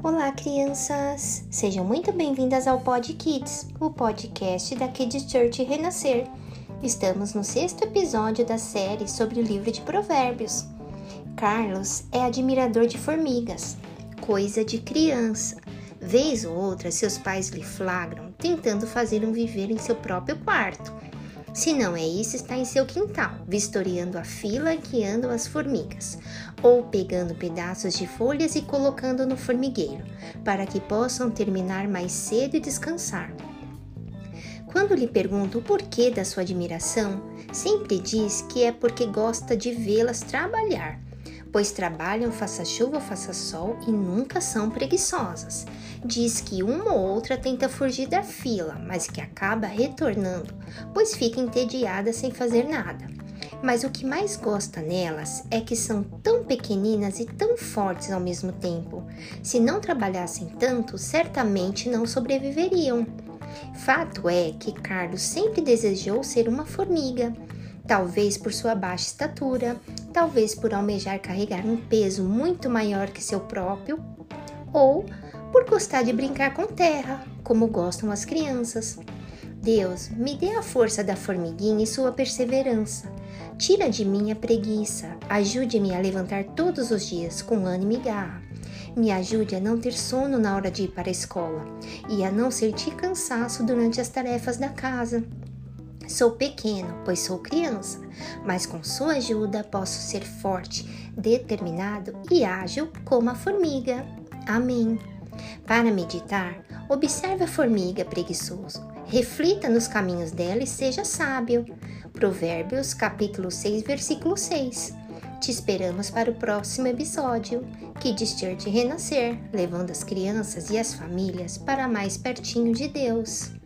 Olá, crianças! Sejam muito bem-vindas ao Pod Kids, o podcast da Kids Church Renascer. Estamos no sexto episódio da série sobre o livro de Provérbios. Carlos é admirador de formigas, coisa de criança. Vez ou outra, seus pais lhe flagram tentando um viver em seu próprio quarto. Se não é isso, está em seu quintal, vistoriando a fila que andam as formigas, ou pegando pedaços de folhas e colocando no formigueiro, para que possam terminar mais cedo e descansar. Quando lhe pergunto o porquê da sua admiração, sempre diz que é porque gosta de vê-las trabalhar pois trabalham faça chuva, faça sol e nunca são preguiçosas. Diz que uma ou outra tenta fugir da fila, mas que acaba retornando, pois fica entediada sem fazer nada. Mas o que mais gosta nelas é que são tão pequeninas e tão fortes ao mesmo tempo. Se não trabalhassem tanto, certamente não sobreviveriam. Fato é que Carlos sempre desejou ser uma formiga talvez por sua baixa estatura, talvez por almejar carregar um peso muito maior que seu próprio, ou por gostar de brincar com terra, como gostam as crianças. Deus, me dê a força da formiguinha e sua perseverança. Tira de mim a preguiça, ajude-me a levantar todos os dias com ânimo e garra. Me ajude a não ter sono na hora de ir para a escola e a não sentir cansaço durante as tarefas da casa. Sou pequeno, pois sou criança, mas com sua ajuda posso ser forte, determinado e ágil como a formiga. Amém. Para meditar, observe a formiga preguiçoso, reflita nos caminhos dela e seja sábio. Provérbios capítulo 6, versículo 6. Te esperamos para o próximo episódio, que Church renascer, levando as crianças e as famílias para mais pertinho de Deus.